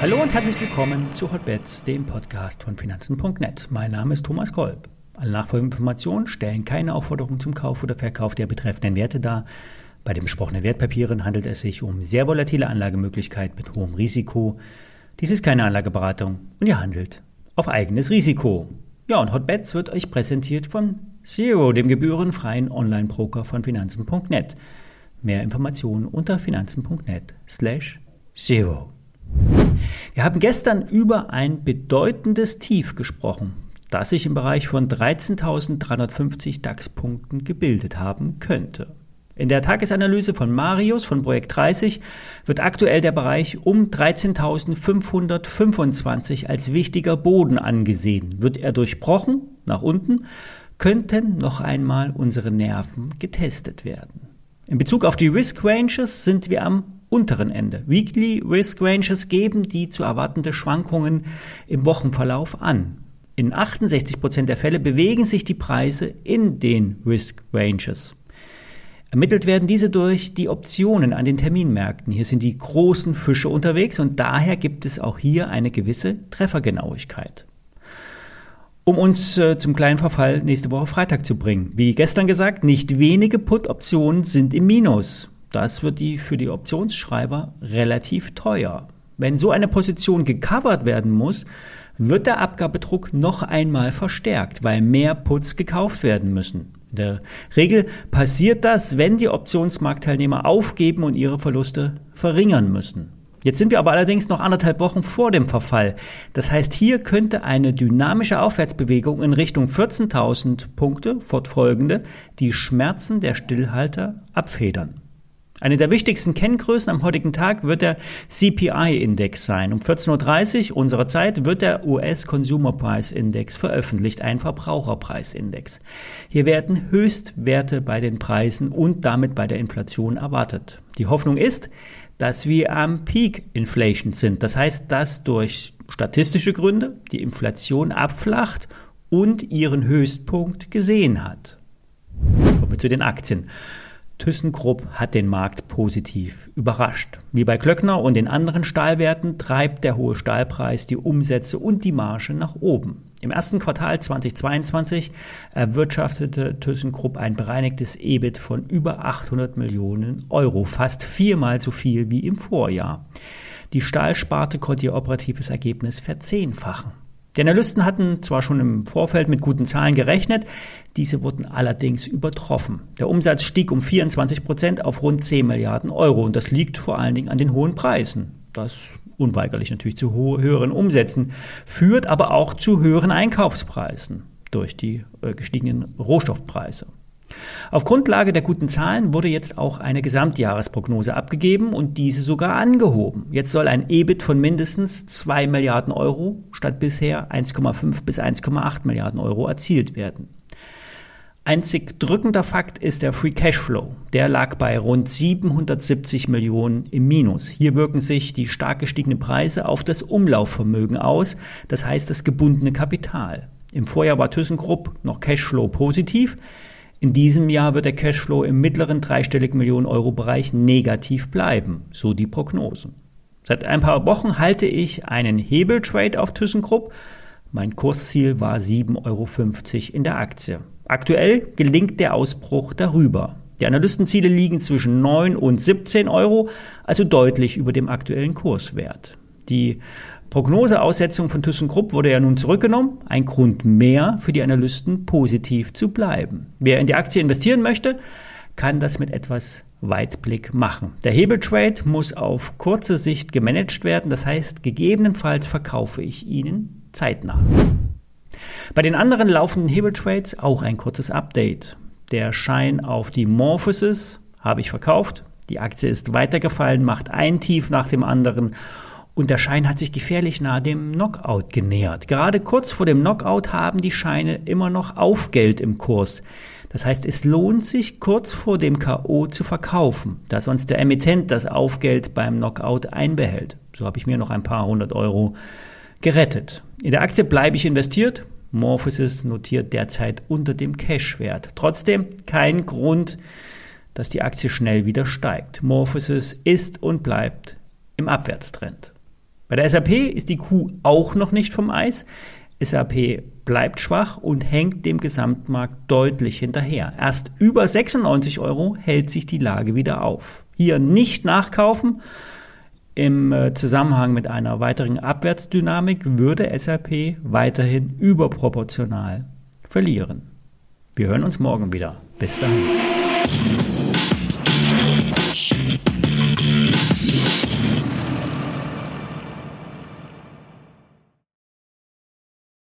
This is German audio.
Hallo und herzlich willkommen zu Hotbets, dem Podcast von Finanzen.net. Mein Name ist Thomas Kolb. Alle nachfolgenden Informationen stellen keine Aufforderung zum Kauf oder Verkauf der betreffenden Werte dar. Bei den besprochenen Wertpapieren handelt es sich um sehr volatile Anlagemöglichkeit mit hohem Risiko. Dies ist keine Anlageberatung und ihr handelt auf eigenes Risiko. Ja, und Hotbets wird euch präsentiert von Zero, dem gebührenfreien Online-Broker von Finanzen.net. Mehr Informationen unter finanzen.net slash zero. Wir haben gestern über ein bedeutendes Tief gesprochen, das sich im Bereich von 13.350 DAX-Punkten gebildet haben könnte. In der Tagesanalyse von Marius von Projekt 30 wird aktuell der Bereich um 13.525 als wichtiger Boden angesehen. Wird er durchbrochen nach unten, könnten noch einmal unsere Nerven getestet werden. In Bezug auf die Risk Ranges sind wir am unteren Ende. Weekly Risk Ranges geben die zu erwartende Schwankungen im Wochenverlauf an. In 68 Prozent der Fälle bewegen sich die Preise in den Risk Ranges. Ermittelt werden diese durch die Optionen an den Terminmärkten. Hier sind die großen Fische unterwegs und daher gibt es auch hier eine gewisse Treffergenauigkeit. Um uns äh, zum kleinen Verfall nächste Woche Freitag zu bringen. Wie gestern gesagt, nicht wenige Put-Optionen sind im Minus. Das wird die für die Optionsschreiber relativ teuer. Wenn so eine Position gecovert werden muss, wird der Abgabedruck noch einmal verstärkt, weil mehr Puts gekauft werden müssen. In der Regel passiert das, wenn die Optionsmarktteilnehmer aufgeben und ihre Verluste verringern müssen. Jetzt sind wir aber allerdings noch anderthalb Wochen vor dem Verfall. Das heißt, hier könnte eine dynamische Aufwärtsbewegung in Richtung 14.000 Punkte fortfolgende die Schmerzen der Stillhalter abfedern. Eine der wichtigsten Kenngrößen am heutigen Tag wird der CPI-Index sein. Um 14.30 Uhr unserer Zeit wird der US Consumer Price Index veröffentlicht, ein Verbraucherpreisindex. Hier werden Höchstwerte bei den Preisen und damit bei der Inflation erwartet. Die Hoffnung ist, dass wir am Peak Inflation sind. Das heißt, dass durch statistische Gründe die Inflation abflacht und ihren Höchstpunkt gesehen hat. Kommen wir zu den Aktien. ThyssenKrupp hat den Markt positiv überrascht. Wie bei Klöckner und den anderen Stahlwerten treibt der hohe Stahlpreis die Umsätze und die Marge nach oben. Im ersten Quartal 2022 erwirtschaftete ThyssenKrupp ein bereinigtes EBIT von über 800 Millionen Euro, fast viermal so viel wie im Vorjahr. Die Stahlsparte konnte ihr operatives Ergebnis verzehnfachen. Die Analysten hatten zwar schon im Vorfeld mit guten Zahlen gerechnet, diese wurden allerdings übertroffen. Der Umsatz stieg um 24 Prozent auf rund 10 Milliarden Euro und das liegt vor allen Dingen an den hohen Preisen. Das unweigerlich natürlich zu höheren Umsätzen führt, aber auch zu höheren Einkaufspreisen durch die äh, gestiegenen Rohstoffpreise. Auf Grundlage der guten Zahlen wurde jetzt auch eine Gesamtjahresprognose abgegeben und diese sogar angehoben. Jetzt soll ein EBIT von mindestens 2 Milliarden Euro statt bisher 1,5 bis 1,8 Milliarden Euro erzielt werden. Einzig drückender Fakt ist der Free Cashflow. Der lag bei rund 770 Millionen im Minus. Hier wirken sich die stark gestiegenen Preise auf das Umlaufvermögen aus, das heißt das gebundene Kapital. Im Vorjahr war ThyssenKrupp noch Cashflow positiv. In diesem Jahr wird der Cashflow im mittleren dreistelligen Millionen Euro Bereich negativ bleiben, so die Prognosen. Seit ein paar Wochen halte ich einen Hebeltrade auf ThyssenKrupp. Mein Kursziel war 7,50 Euro in der Aktie. Aktuell gelingt der Ausbruch darüber. Die Analystenziele liegen zwischen 9 und 17 Euro, also deutlich über dem aktuellen Kurswert. Die Prognoseaussetzung von ThyssenKrupp wurde ja nun zurückgenommen. Ein Grund mehr für die Analysten, positiv zu bleiben. Wer in die Aktie investieren möchte, kann das mit etwas Weitblick machen. Der Hebeltrade muss auf kurze Sicht gemanagt werden. Das heißt, gegebenenfalls verkaufe ich Ihnen zeitnah. Bei den anderen laufenden Hebeltrades auch ein kurzes Update. Der Schein auf die Morphosis habe ich verkauft. Die Aktie ist weitergefallen, macht ein Tief nach dem anderen und der Schein hat sich gefährlich nahe dem Knockout genähert. Gerade kurz vor dem Knockout haben die Scheine immer noch Aufgeld im Kurs. Das heißt, es lohnt sich kurz vor dem KO zu verkaufen, da sonst der Emittent das Aufgeld beim Knockout einbehält. So habe ich mir noch ein paar hundert Euro gerettet. In der Aktie bleibe ich investiert. Morphosis notiert derzeit unter dem Cashwert. Trotzdem kein Grund, dass die Aktie schnell wieder steigt. Morphosis ist und bleibt im Abwärtstrend. Bei der SAP ist die Kuh auch noch nicht vom Eis. SAP bleibt schwach und hängt dem Gesamtmarkt deutlich hinterher. Erst über 96 Euro hält sich die Lage wieder auf. Hier nicht nachkaufen. Im äh, Zusammenhang mit einer weiteren Abwärtsdynamik würde SAP weiterhin überproportional verlieren. Wir hören uns morgen wieder. Bis dahin.